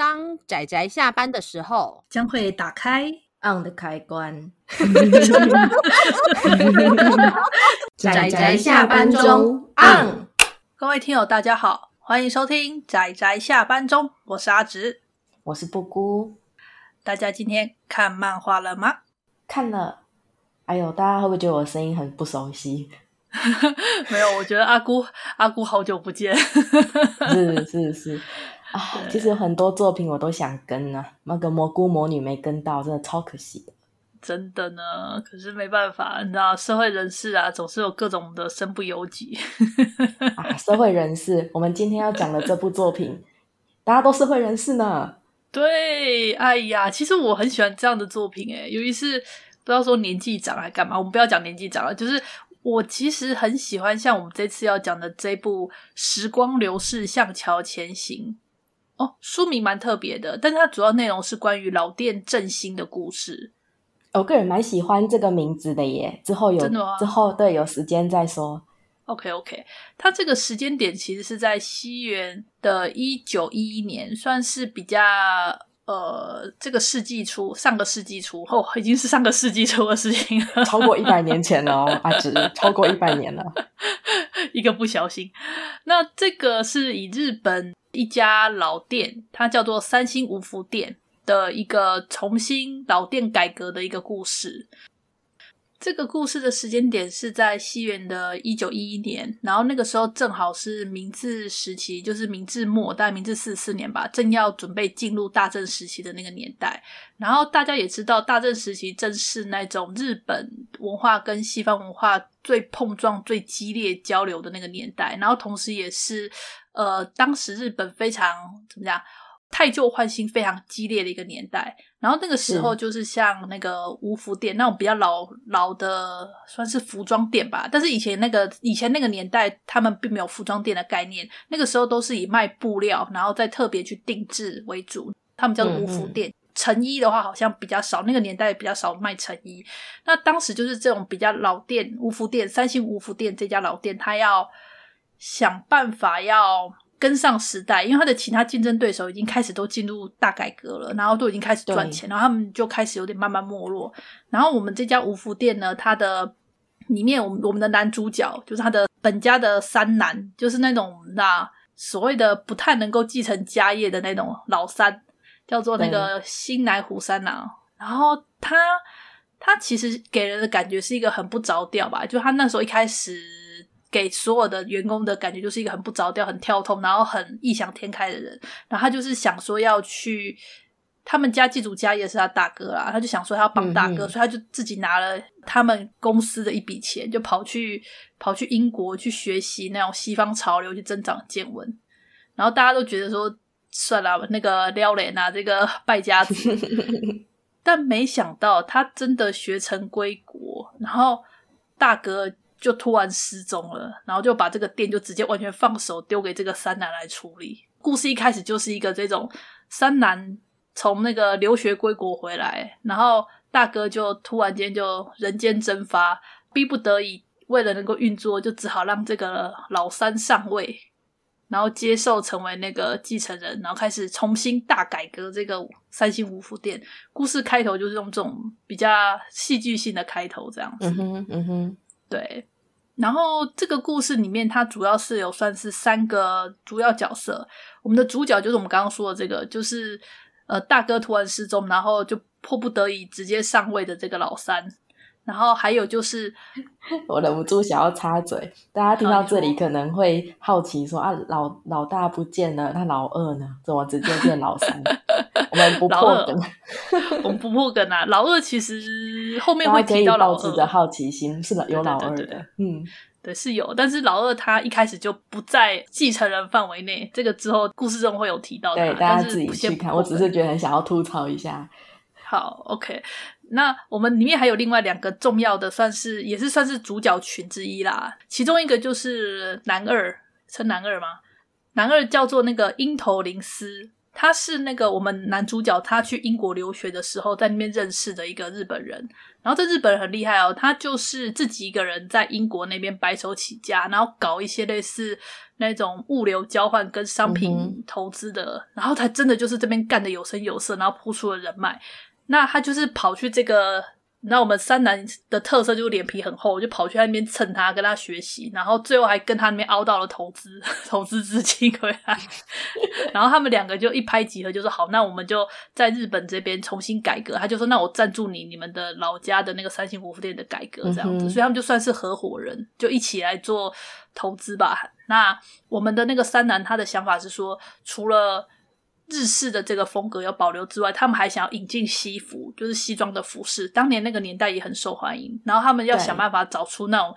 当仔仔下班的时候，将会打开 on 的开关。仔仔下班中 on。各位听友，大家好，欢迎收听仔仔下班中，我是阿直，我是布姑。大家今天看漫画了吗？看了。哎呦，大家会不会觉得我的声音很不熟悉？没有，我觉得阿姑阿姑好久不见。是是是啊，其实有很多作品我都想跟啊，那个蘑菇魔女没跟到，真的超可惜的。真的呢，可是没办法，你知道社会人士啊，总是有各种的身不由己。啊，社会人士，我们今天要讲的这部作品，大家都社会人士呢。对，哎呀，其实我很喜欢这样的作品，哎，尤其是不知道说年纪长还干嘛，我们不要讲年纪长了，就是。我其实很喜欢像我们这次要讲的这部《时光流逝，向桥前行》哦，书名蛮特别的，但是它主要内容是关于老店振兴的故事。我个人蛮喜欢这个名字的耶，之后有真的吗？之后对有时间再说。OK OK，它这个时间点其实是在西元的一九一一年，算是比较。呃，这个世纪初，上个世纪初，哦，已经是上个世纪初的事情了，超过一百年前了哦，阿直，超过一百年了，一个不小心。那这个是以日本一家老店，它叫做三星五福店的一个重新老店改革的一个故事。这个故事的时间点是在西元的一九一一年，然后那个时候正好是明治时期，就是明治末，大概明治四四年吧，正要准备进入大正时期的那个年代。然后大家也知道，大正时期正是那种日本文化跟西方文化最碰撞、最激烈交流的那个年代。然后同时也是，呃，当时日本非常怎么讲？太旧换新非常激烈的一个年代，然后那个时候就是像那个五福店那种比较老老的，算是服装店吧。但是以前那个以前那个年代，他们并没有服装店的概念，那个时候都是以卖布料，然后再特别去定制为主。他们叫做五福店。嗯嗯。成衣的话好像比较少，那个年代比较少卖成衣。那当时就是这种比较老店五福店，三星五福店这家老店，他要想办法要。跟上时代，因为他的其他竞争对手已经开始都进入大改革了，然后都已经开始赚钱，然后他们就开始有点慢慢没落。然后我们这家五福店呢，它的里面，我们我们的男主角就是他的本家的三男，就是那种那所谓的不太能够继承家业的那种老三，叫做那个新来虎三郎。然后他他其实给人的感觉是一个很不着调吧，就他那时候一开始。给所有的员工的感觉就是一个很不着调、很跳通，然后很异想天开的人。然后他就是想说要去他们家继承家业是他大哥啦，他就想说他要帮大哥，嗯嗯，所以他就自己拿了他们公司的一笔钱，就跑去跑去英国去学习那种西方潮流，去增长见闻。然后大家都觉得说算了，那个撩脸啊，这个败家子。但没想到他真的学成归国，然后大哥。就突然失踪了，然后就把这个店就直接完全放手丢给这个三男来处理。故事一开始就是一个这种三男从那个留学归国回来，然后大哥就突然间就人间蒸发，逼不得已为了能够运作，就只好让这个老三上位，然后接受成为那个继承人，然后开始重新大改革这个三星五福店。故事开头就是用这种比较戏剧性的开头，这样子。嗯哼，嗯哼。对，然后这个故事里面，它主要是有算是三个主要角色。我们的主角就是我们刚刚说的这个，就是呃大哥突然失踪，然后就迫不得已直接上位的这个老三。然后还有就是，我忍不住想要插嘴，大家听到这里可能会好奇说啊，老老大不见了，那老二呢？怎么直接变老三？我们不 破梗，我们不破梗啊！老二其实后面会提到老二，抱着好奇心是有老二的，对对对对嗯，对是有，但是老二他一开始就不在继承人范围内，这个之后故事中会有提到的，对，大家自己去看。我只是觉得很想要吐槽一下。好，OK。那我们里面还有另外两个重要的，算是也是算是主角群之一啦。其中一个就是男二，称男二吗？男二叫做那个樱头林司。他是那个我们男主角，他去英国留学的时候，在那边认识的一个日本人。然后这日本人很厉害哦，他就是自己一个人在英国那边白手起家，然后搞一些类似那种物流交换跟商品投资的，嗯、然后他真的就是这边干的有声有色，然后铺出了人脉。那他就是跑去这个。那我们三男的特色就是脸皮很厚，就跑去那边蹭他，跟他学习，然后最后还跟他那边凹到了投资 投资资金回来，然后他们两个就一拍即合，就说好，那我们就在日本这边重新改革。他就说，那我赞助你你们的老家的那个三星五福店的改革这样子，嗯、所以他们就算是合伙人，就一起来做投资吧。那我们的那个三男他的想法是说，除了日式的这个风格要保留之外，他们还想要引进西服，就是西装的服饰。当年那个年代也很受欢迎，然后他们要想办法找出那种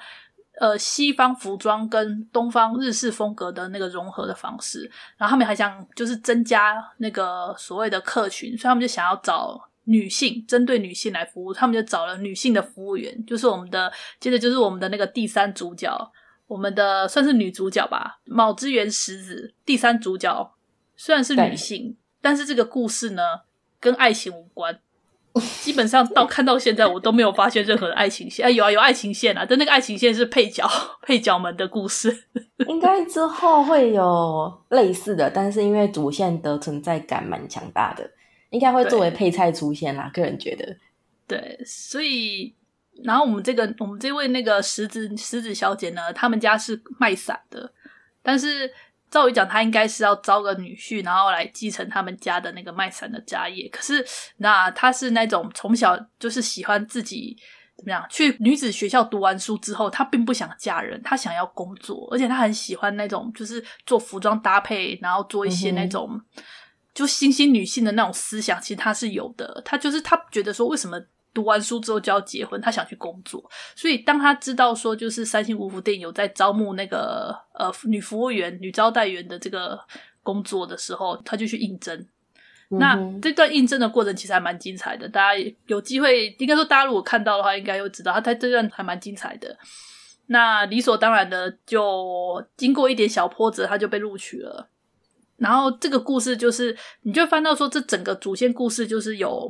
呃西方服装跟东方日式风格的那个融合的方式。然后他们还想就是增加那个所谓的客群，所以他们就想要找女性，针对女性来服务。他们就找了女性的服务员，就是我们的，接着就是我们的那个第三主角，我们的算是女主角吧，卯之源实子，第三主角。虽然是女性，但是这个故事呢，跟爱情无关。基本上到看到现在，我都没有发现任何的爱情线。啊，有啊，有爱情线啊，但那个爱情线是配角配角们的故事。应该之后会有类似的，但是因为主线的存在感蛮强大的，应该会作为配菜出现啦。对个人觉得，对，所以然后我们这个我们这位那个石子石子小姐呢，他们家是卖伞的，但是。照理讲，他应该是要招个女婿，然后来继承他们家的那个卖伞的家业。可是，那他是那种从小就是喜欢自己怎么样去女子学校读完书之后，他并不想嫁人，他想要工作，而且他很喜欢那种就是做服装搭配，然后做一些那种、嗯、就新兴女性的那种思想，其实他是有的。他就是他觉得说，为什么？读完书之后就要结婚，他想去工作，所以当他知道说就是三星五福店有在招募那个呃女服务员、女招待员的这个工作的时候，他就去应征。嗯、那这段应征的过程其实还蛮精彩的，大家有机会应该说大家如果看到的话，应该会知道他他这段还蛮精彩的。那理所当然的，就经过一点小波折，他就被录取了。然后这个故事就是，你就翻到说，这整个主线故事就是有。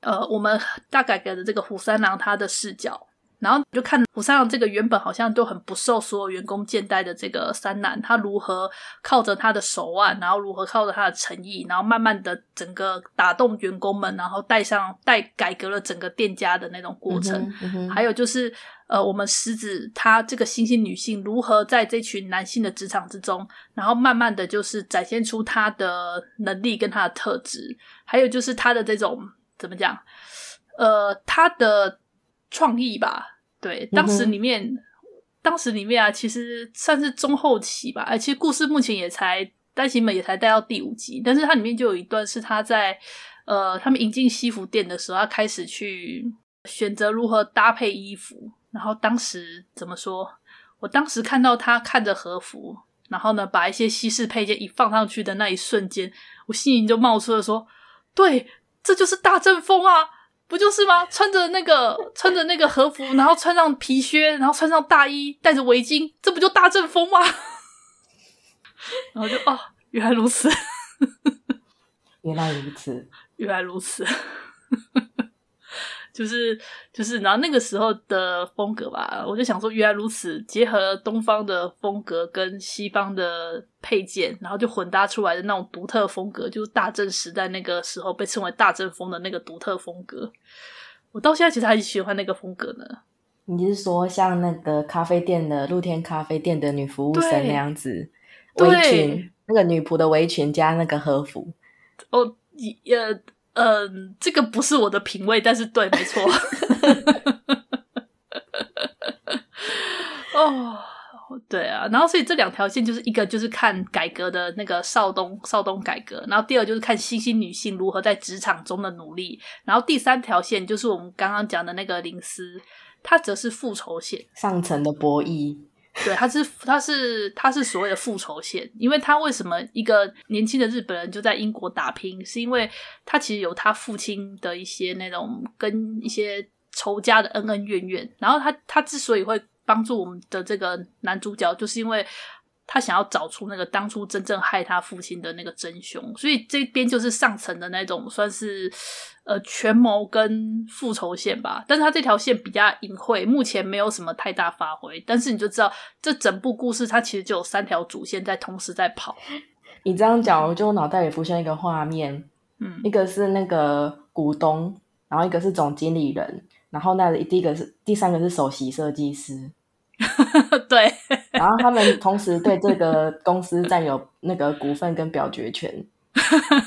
呃，我们大概给的这个虎三郎他的视角，然后就看虎三郎这个原本好像都很不受所有员工见待的这个三男，他如何靠着他的手腕，然后如何靠着他的诚意，然后慢慢的整个打动员工们，然后带上带改革了整个店家的那种过程。嗯嗯、还有就是，呃，我们狮子她这个新兴女性如何在这群男性的职场之中，然后慢慢的就是展现出她的能力跟她的特质，还有就是她的这种。怎么讲？呃，他的创意吧，对，当时里面，嗯、当时里面啊，其实算是中后期吧。哎，其实故事目前也才单行本也才带到第五集，但是它里面就有一段是他在呃，他们引进西服店的时候，他开始去选择如何搭配衣服。然后当时怎么说？我当时看到他看着和服，然后呢，把一些西式配件一放上去的那一瞬间，我心里就冒出了说：“对。”这就是大正风啊，不就是吗？穿着那个穿着那个和服，然后穿上皮靴，然后穿上大衣，戴着围巾，这不就大正风吗？然后就哦，原来如此，原来如此，原来如此。就是就是，然后那个时候的风格吧，我就想说，原来如此，结合了东方的风格跟西方的配件，然后就混搭出来的那种独特风格，就是大正时代那个时候被称为大正风的那个独特风格。我到现在其实还喜欢那个风格呢。你是说像那个咖啡店的露天咖啡店的女服务生那样子，围裙，那个女仆的围裙加那个和服？哦，也。嗯，这个不是我的品味，但是对，没错。哦，对啊，然后所以这两条线就是一个就是看改革的那个少东少东改革，然后第二就是看新兴女性如何在职场中的努力，然后第三条线就是我们刚刚讲的那个林斯，它则是复仇线，上层的博弈。对，他是他是他是所谓的复仇线，因为他为什么一个年轻的日本人就在英国打拼，是因为他其实有他父亲的一些那种跟一些仇家的恩恩怨怨，然后他他之所以会帮助我们的这个男主角，就是因为他想要找出那个当初真正害他父亲的那个真凶，所以这边就是上层的那种算是呃权谋跟复仇线吧。但是他这条线比较隐晦，目前没有什么太大发挥。但是你就知道，这整部故事它其实就有三条主线在同时在跑。你这样讲，我就脑袋里浮现一个画面，嗯，一个是那个股东，然后一个是总经理人，然后那第一个是第三个是首席设计师。对，然后他们同时对这个公司占有那个股份跟表决权，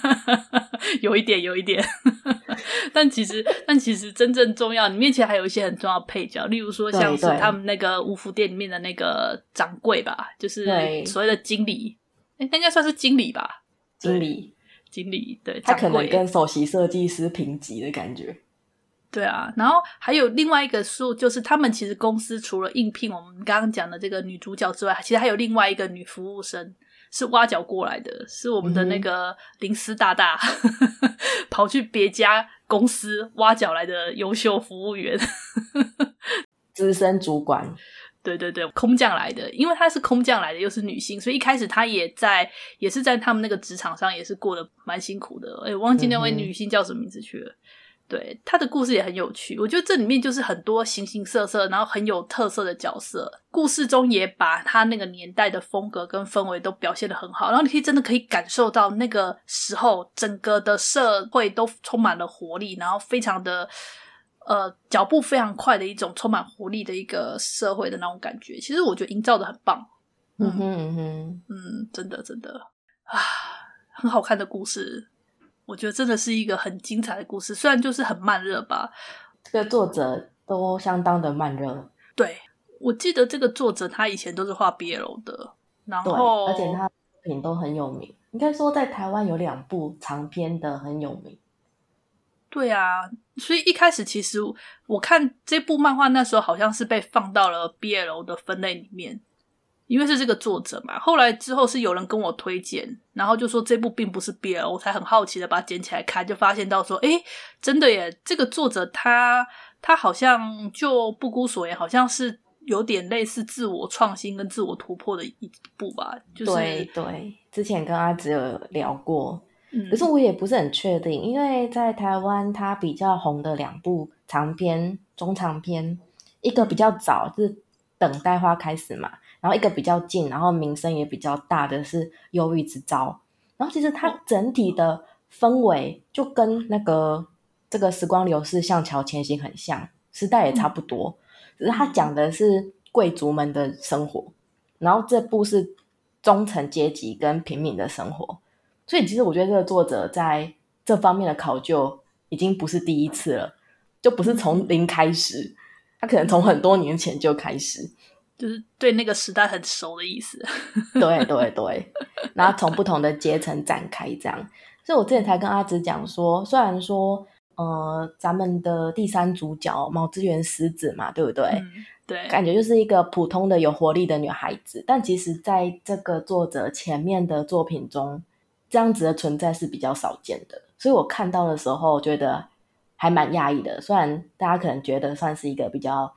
有一点，有一点。但其实，但其实真正重要，你面其实还有一些很重要的配角，例如说像是他们那个五福店里面的那个掌柜吧，就是所谓的经理，哎，应该算是经理吧，经理，经理，对，他可能跟首席设计师平级的感觉。对啊，然后还有另外一个数，就是他们其实公司除了应聘我们刚刚讲的这个女主角之外，其实还有另外一个女服务生是挖角过来的，是我们的那个林斯大大、嗯、跑去别家公司挖角来的优秀服务员，资深主管。对对对，空降来的，因为她是空降来的，又是女性，所以一开始她也在，也是在他们那个职场上也是过得蛮辛苦的。哎，我忘记那位女性叫什么名字去了。嗯对，他的故事也很有趣，我觉得这里面就是很多形形色色，然后很有特色的角色，故事中也把他那个年代的风格跟氛围都表现的很好，然后你可以真的可以感受到那个时候整个的社会都充满了活力，然后非常的呃脚步非常快的一种充满活力的一个社会的那种感觉，其实我觉得营造的很棒，嗯哼嗯哼。嗯，真的真的。啊，很好看的故事。我觉得真的是一个很精彩的故事，虽然就是很慢热吧。这个作者都相当的慢热。对，我记得这个作者他以前都是画 BL 的，然后而且他作品都很有名。应该说在台湾有两部长篇的很有名。对啊，所以一开始其实我看这部漫画那时候好像是被放到了 BL 的分类里面。因为是这个作者嘛，后来之后是有人跟我推荐，然后就说这部并不是 BL，我才很好奇的把它捡起来看，就发现到说，诶，真的耶！这个作者他他好像就不辜所言，好像是有点类似自我创新跟自我突破的一部吧。就是、对对，之前跟阿紫有聊过，嗯，可是我也不是很确定，因为在台湾他比较红的两部长篇、中长篇，一个比较早，就是等待花开始嘛。然后一个比较近，然后名声也比较大的是《忧郁之招》，然后其实它整体的氛围就跟那个这个时光流逝，向桥前行很像，时代也差不多，只是它讲的是贵族们的生活，然后这部是中层阶级跟平民的生活，所以其实我觉得这个作者在这方面的考究已经不是第一次了，就不是从零开始，他可能从很多年前就开始。就是对那个时代很熟的意思，对对对，然后从不同的阶层展开这样，所以我之前才跟阿紫讲说，虽然说，呃，咱们的第三主角毛知原实子嘛，对不对？嗯，对，感觉就是一个普通的有活力的女孩子，但其实在这个作者前面的作品中，这样子的存在是比较少见的，所以我看到的时候觉得还蛮讶异的，虽然大家可能觉得算是一个比较。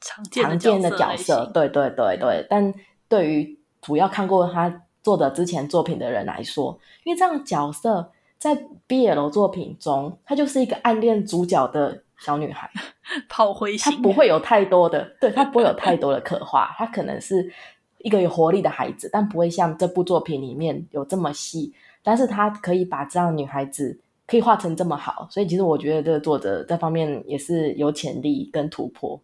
常见的角色，对对对对，但对于主要看过他做的之前作品的人来说，因为这样角色在 BL 作品中，她就是一个暗恋主角的小女孩，炮灰。型，她不会。有太多的，对，她不会有太多的刻画，她可能是一个有活力的孩子，但不会像这部作品里面有这么细，但是她可以把这样女孩子可以画成这么好，所以其实我觉得这个作者这方面也是有潜力跟突破。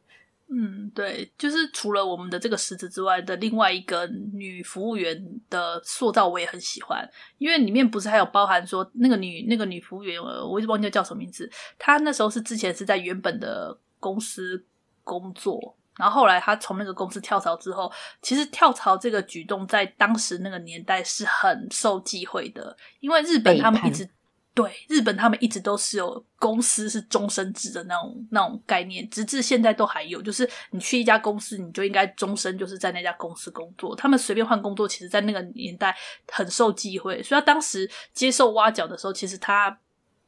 嗯，对，就是除了我们的这个食子之外的另外一个女服务员的塑造，我也很喜欢，因为里面不是还有包含说那个女那个女服务员，我一直忘记叫什么名字。她那时候是之前是在原本的公司工作，然后后来她从那个公司跳槽之后，其实跳槽这个举动在当时那个年代是很受忌讳的，因为日本他们一直。对，日本，他们一直都是有公司是终身制的那种那种概念，直至现在都还有。就是你去一家公司，你就应该终身就是在那家公司工作。他们随便换工作，其实，在那个年代很受忌讳。所以他当时接受挖角的时候，其实他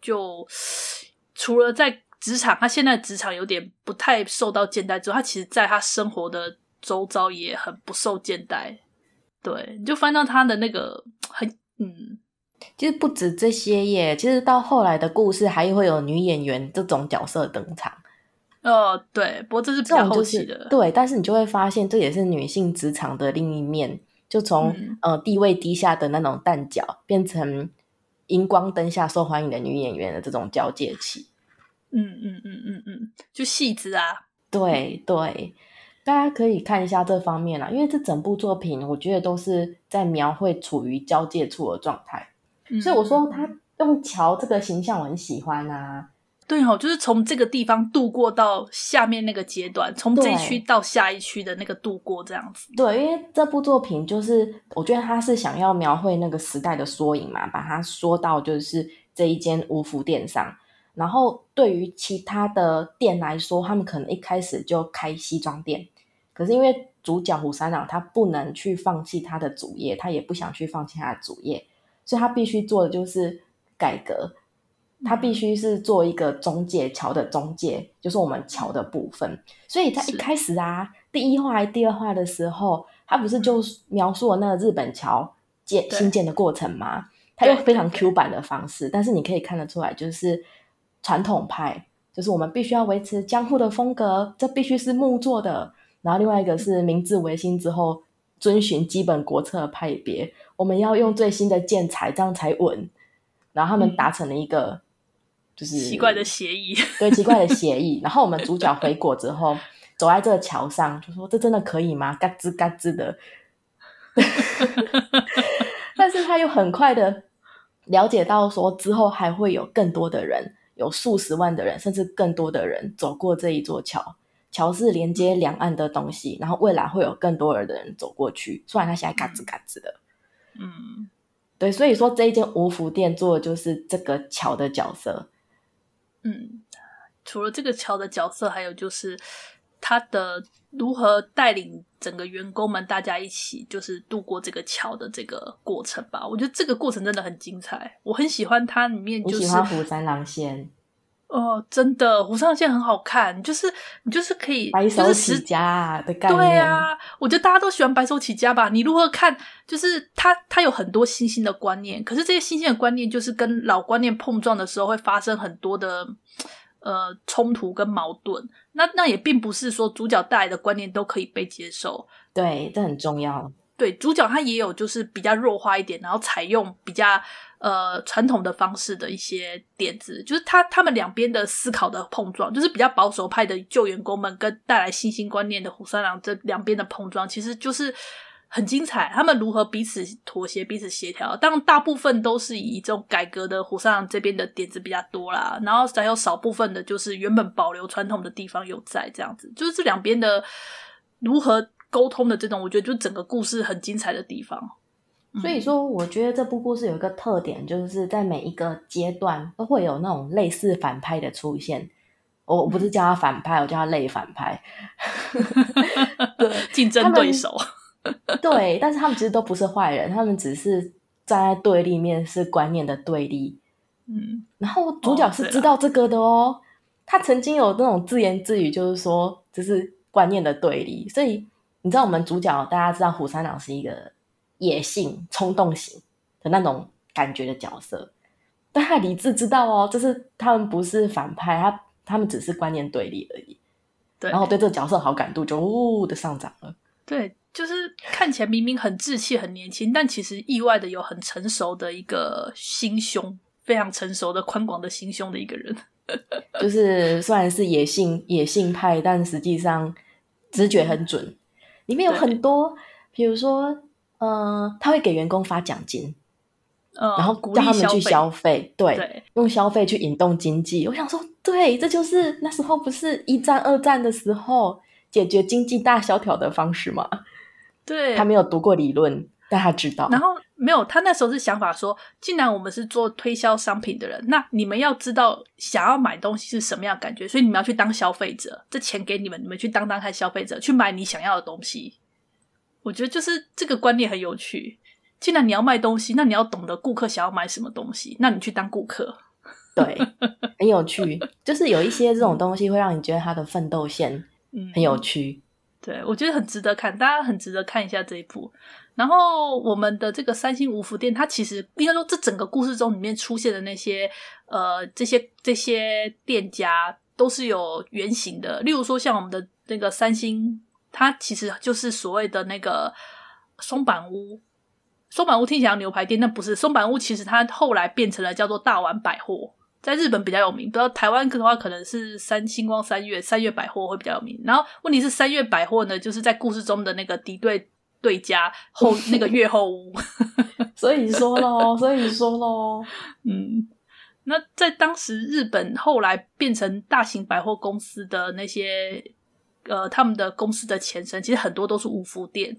就除了在职场，他现在职场有点不太受到见待之后，他其实在他生活的周遭也很不受见待。对，你就翻到他的那个很嗯，其实不止这些耶，其实到后来的故事还会有女演员这种角色登场。哦，对，不过这是比较后期的，就是，对，但是你就会发现这也是女性职场的另一面，就从、嗯、呃地位低下的那种蛋角，变成荧光灯下受欢迎的女演员的这种交界期。嗯嗯嗯嗯嗯，就戏子啊，对对。大家可以看一下这方面啦，因为这整部作品，我觉得都是在描绘处于交界处的状态，嗯、所以我说他用桥这个形象我很喜欢啊。对哦，就是从这个地方度过到下面那个阶段，从这一区到下一区的那个度过这样子。对，因为这部作品就是我觉得他是想要描绘那个时代的缩影嘛，把它说到就是这一间五福店上。然后对于其他的店来说，他们可能一开始就开西装店。可是因为主角虎三郎他不能去放弃他的主业，他也不想去放弃他的主业，所以他必须做的就是改革。他必须是做一个中介，桥的中介，就是我们桥的部分。所以他一开始啊，第一话还第二话的时候，他不是就描述了那个日本桥建新建的过程吗？他用非常 Q 版的方式，但是你可以看得出来，就是传统派，就是我们必须要维持江户的风格，这必须是木做的。然后另外一个是明治维新之后遵循基本国策的派别，我们要用最新的建材，这样才稳。然后他们达成了一个、嗯、就是奇怪的协议，对，奇怪的协议。然后我们主角回国之后，走在这个桥上，就说：“这真的可以吗？”嘎吱嘎吱的。但是他又很快的了解到，说之后还会有更多的人，有数十万的人，甚至更多的人走过这一座桥。桥是连接两岸的东西，然后未来会有更多的人走过去。虽然它现在嘎吱嘎吱的，嗯，对，所以说这一间五福店做的就是这个桥的角色。嗯，除了这个桥的角色，还有就是他的如何带领整个员工们大家一起就是度过这个桥的这个过程吧。我觉得这个过程真的很精彩，我很喜欢它里面就是你喜欢虎三郎线。哦，真的，虎三郎线很好看，就是你就是可以白手起家的概念。对啊，我觉得大家都喜欢白手起家吧。你如何看？就是他他有很多新兴的观念，可是这些新兴的观念就是跟老观念碰撞的时候会发生很多的呃冲突跟矛盾。那那也并不是说主角带来的观念都可以被接受。对，这很重要。对，主角他也有就是比较弱化一点，然后采用比较。呃，传统的方式的一些点子，就是他他们两边的思考的碰撞，就是比较保守派的旧员工们跟带来新兴观念的虎三郎这两边的碰撞，其实就是很精彩。他们如何彼此妥协、彼此协调？当然，大部分都是以这种改革的虎三郎这边的点子比较多啦，然后还有少部分的，就是原本保留传统的地方有在这样子，就是这两边的如何沟通的这种，我觉得就整个故事很精彩的地方。所以说，我觉得这部故事有一个特点，就是在每一个阶段都会有那种类似反派的出现。我我不是叫他反派，我叫他类反派。对，竞争对手。对，但是他们其实都不是坏人，他们只是站在对立面，是观念的对立。嗯，然后主角是知道这个的哦。他曾经有那种自言自语，就是说这是观念的对立。所以你知道，我们主角大家知道虎三郎是一个。野性、冲动型的那种感觉的角色，但他理智知道哦，就是他们不是反派，他他们只是观念对立而已。对，然后对这个角色好感度就呜的上涨了。对，就是看起来明明很稚气、很年轻，但其实意外的有很成熟的一个心胸，非常成熟的、宽广的心胸的一个人。就是虽然是野性、野性派，但实际上直觉很准。嗯、里面有很多，比如说。嗯，他会给员工发奖金，嗯，然后叫他们去消费，对，对，用消费去引动经济。我想说，对，这就是那时候不是一战、二战的时候解决经济大萧条的方式吗？对，他没有读过理论，但他知道。然后没有，他那时候是想法说，既然我们是做推销商品的人，那你们要知道想要买东西是什么样的感觉，所以你们要去当消费者，这钱给你们，你们去当当看消费者，去买你想要的东西。我觉得就是这个观念很有趣。既然你要卖东西，那你要懂得顾客想要买什么东西，那你去当顾客，对，很有趣。就是有一些这种东西会让你觉得他的奋斗线 很有趣。对，我觉得很值得看，大家很值得看一下这一部。然后我们的这个三星五福店，它其实应该说这整个故事中里面出现的那些呃这些这些店家都是有原型的。例如说像我们的那个三星，它其实就是所谓的那个松板屋。松板屋听起来牛排店，那不是。松板屋其实它后来变成了叫做大丸百货，在日本比较有名。不知道台湾的话，可能是三星光三月三月百货会比较有名。然后问题是三月百货呢，就是在故事中的那个敌对。对家后那个月后屋，所以说喽，所以说喽，嗯，那在当时日本后来变成大型百货公司的那些，呃，他们的公司的前身，其实很多都是五福店。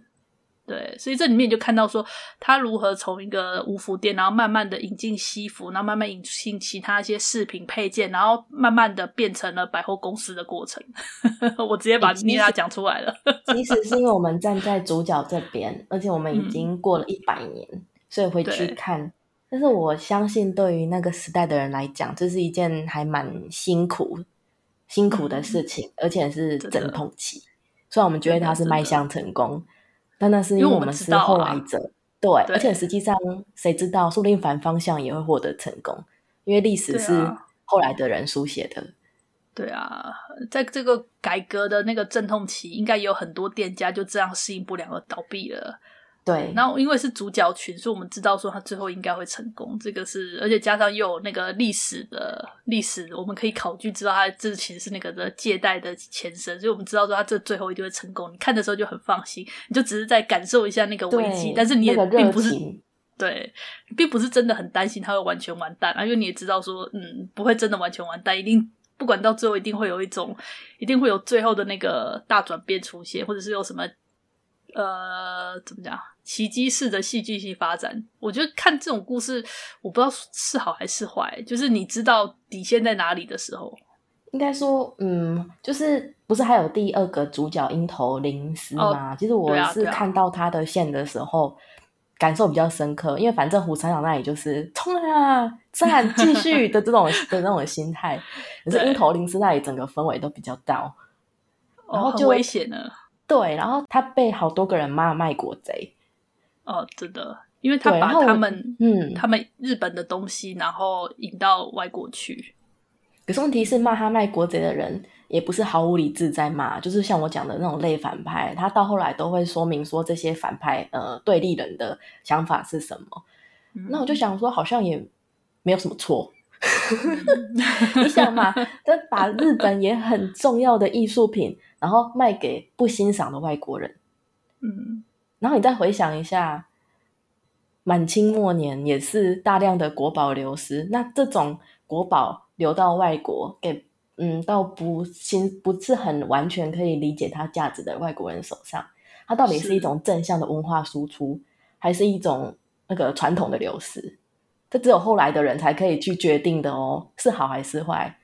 对，所以这里面就看到说，他如何从一个五福店，然后慢慢的引进西服，然后慢慢引进其他一些饰品配件，然后慢慢的变成了百货公司的过程。我直接把妮娜讲出来了。其实是因为我们站在主角这边，而且我们已经过了一百年，嗯，所以回去看。但是我相信，对于那个时代的人来讲，这是一件还蛮辛苦、辛苦的事情，嗯，而且是阵痛期。虽然我们觉得他是迈向成功。但那是因为我们是后来者，啊、对，对，而且实际上谁知道，说不定反方向也会获得成功，因为历史是后来的人书写的。对啊，在这个改革的那个阵痛期，应该有很多店家就这样适应不良而倒闭了。对，然后因为是主角群，所以我们知道说他最后应该会成功。这个是，而且加上又有那个历史的历史，我们可以考据知道他这其实是那个的借贷的前身，所以我们知道说他这最后一定会成功。你看的时候就很放心，你就只是在感受一下那个危机，但是你也并不是、那个、对，并不是真的很担心他会完全完蛋啊，因为你也知道说，嗯，不会真的完全完蛋，一定不管到最后一定会有一种，一定会有最后的那个大转变出现，或者是有什么。呃，怎么讲？奇迹式的戏剧性发展，我觉得看这种故事，我不知道是好还是坏。就是你知道底线在哪里的时候，应该说，嗯，就是不是还有第二个主角樱桃綾丝吗？哦，其实我是看到他的线的时候，感受比较深刻，因为反正胡三长那里就是冲啊，战继续的这种 的那种心态，可是樱桃綾丝那里整个氛围都比较到，然后就危险了。对，然后他被好多个人骂卖国贼。哦，真的，因为他把他们，嗯，他们日本的东西，然后引到外国去。可是问题是，骂他卖国贼的人也不是毫无理智在骂，就是像我讲的那种类反派，他到后来都会说明说这些反派呃对立人的想法是什么。嗯、那我就想说，好像也没有什么错。你想嘛，这把日本也很重要的艺术品。然后卖给不欣赏的外国人，嗯，然后你再回想一下，满清末年也是大量的国宝流失，那这种国宝流到外国，给嗯到不新不是很完全可以理解它价值的外国人手上，它到底是一种正向的文化输出，还是一种那个传统的流失？这只有后来的人才可以去决定的哦，是好还是坏？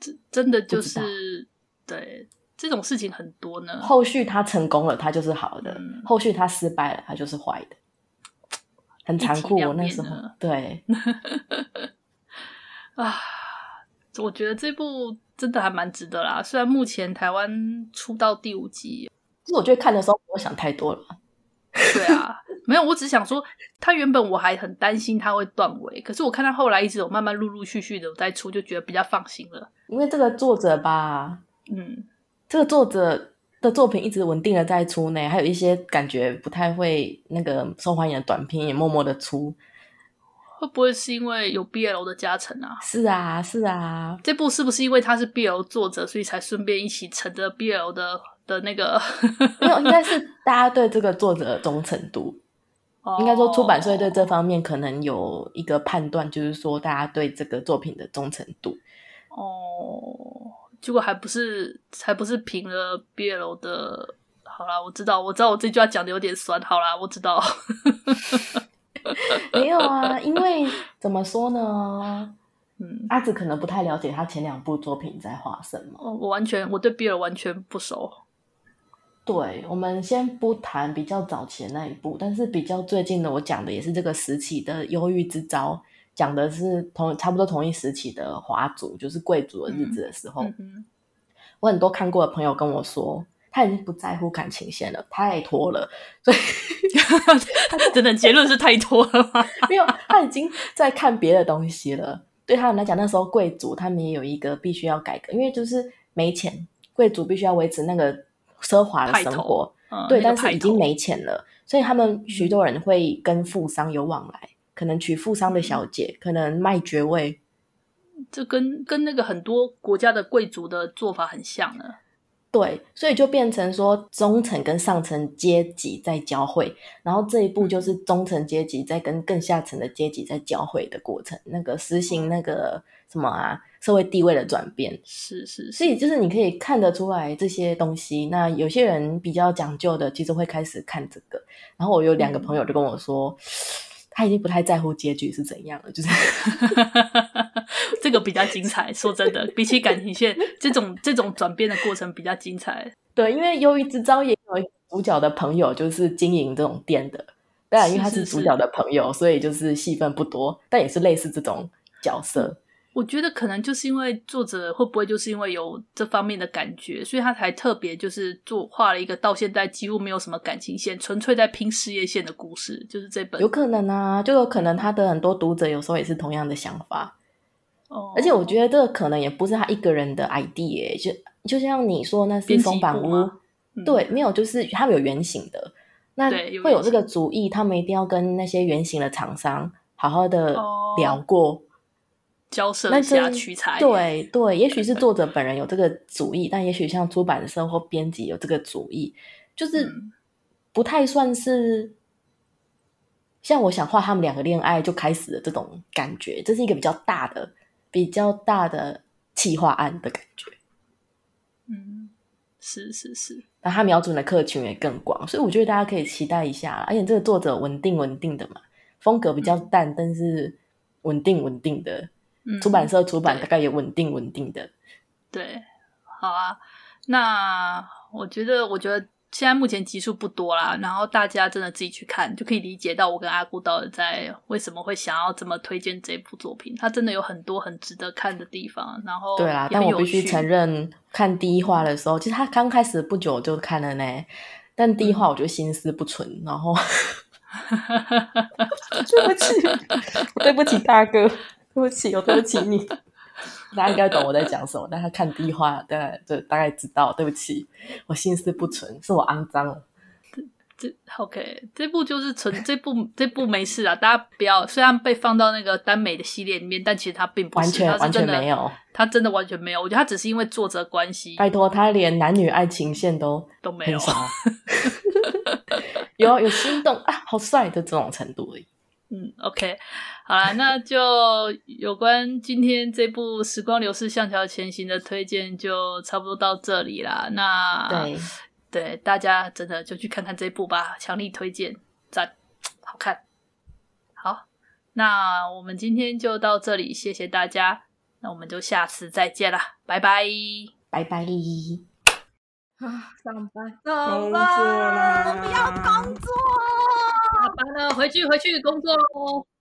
真真的就是对。这种事情很多呢。后续他成功了，他就是好的；嗯、后续他失败了，他就是坏的。很残酷，我那时候对 啊，我觉得这部真的还蛮值得啦。虽然目前台湾出到第五集，其实我觉得看的时候我想太多了。对啊，没有，我只想说，他原本我还很担心他会断尾，可是我看他后来一直有慢慢陆陆续续的在出，就觉得比较放心了。因为这个作者吧，嗯。这个作者的作品一直稳定的在出呢，还有一些感觉不太会那个受欢迎的短片也默默的出，会不会是因为有 BL 的加成啊？是啊，是啊，这部是不是因为他是 BL 作者，所以才顺便一起乘着 BL 的的那个？没有，应该是大家对这个作者的忠诚度，应该说出版社对这方面可能有一个判断，就是说大家对这个作品的忠诚度。哦。结果还不是，还不是平了 BL 的。好啦，我知道，我知道，我这句话讲的有点酸。好啦，我知道。没有啊，因为怎么说呢？嗯，阿紫可能不太了解他前两部作品在画什么。哦，我完全，我对 BL 完全不熟。对，我们先不谈比较早期的那一部，但是比较最近的，我讲的也是这个时期的《忧郁之招》。讲的是同差不多同一时期的华族，就是贵族的日子的时候，嗯嗯、我很多看过的朋友跟我说，他已经不在乎感情线了，太拖了。所以，真的结论是太拖了吗？没有，他已经在看别的东西了。对他们来讲，那时候贵族他们也有一个必须要改革，因为就是没钱，贵族必须要维持那个奢华的生活。嗯、对、那个，但是已经没钱了，所以他们许多人会跟富商有往来，可能娶富商的小姐，可能卖爵位。这跟跟那个很多国家的贵族的做法很像呢。对，所以就变成说中层跟上层阶级在交汇，然后这一步就是中层阶级在跟更下层的阶级在交汇的过程，那个实行那个什么啊，社会地位的转变。是是是，所以就是你可以看得出来这些东西。那有些人比较讲究的，其实会开始看这个。然后我有两个朋友就跟我说。嗯他已经不太在乎结局是怎样了，就是 这个比较精彩。说真的，比起感情线，这种这种转变的过程比较精彩。对，因为《忧郁之招》也有一个主角的朋友，就是经营这种店的。当然，因为他是主角的朋友，是是是，所以就是戏份不多，但也是类似这种角色。我觉得可能就是因为作者会不会就是因为有这方面的感觉，所以他才特别就是做画了一个到现在几乎没有什么感情线，纯粹在拼事业线的故事，就是这本。有可能啊，就有可能他的很多读者有时候也是同样的想法。哦，而且我觉得这个可能也不是他一个人的 idea，就就像你说那是松板屋，嗯，对，没有，就是他们有原型的，那会有这个主意，他们一定要跟那些原型的厂商好好的聊过。哦交涉一下取材，对对，也许是作者本人有这个主意，但也许像出版社或编辑有这个主意，就是不太算是像我想画他们两个恋爱就开始的这种感觉，这是一个比较大的、比较大的企划案的感觉。嗯，是是是，那他瞄准的客群也更广，所以我觉得大家可以期待一下。而且这个作者稳定稳定的嘛，风格比较淡，嗯、但是稳定稳定的。出版社出版大概也稳定稳定的，对，好啊。那我觉得，我觉得现在目前集数不多啦，然后大家真的自己去看，就可以理解到我跟阿姑到底在为什么会想要这么推荐这部作品。它真的有很多很值得看的地方。然后对啊，但我必须承认，看第一话的时候，其实他刚开始不久就看了呢。但第一话我觉得心思不纯，然后 对不起，对不起大哥。对不起，我对不起你。大家应该懂我在讲什么，但他看第一话，大概就大概知道。对不起，我心思不纯，是我肮脏了。这这 OK，这部就是纯，这部这部没事啊。大家不要，虽然被放到那个耽美的系列里面，但其实它并不是完全完全没有，它真的完全没有。我觉得它只是因为作者关系。拜托，他连男女爱情线都都没有，有有心动啊，好帅的这种程度而已。嗯，OK，好了，那就有关今天这部《时光流逝，向桥前行》的推荐就差不多到这里啦。那对对，大家真的就去看看这部吧，强力推荐，赞，好看。好，那我们今天就到这里，谢谢大家，那我们就下次再见啦，拜拜，拜拜。啊，上班，上班，我不要工作。完了，回去回去工作喽。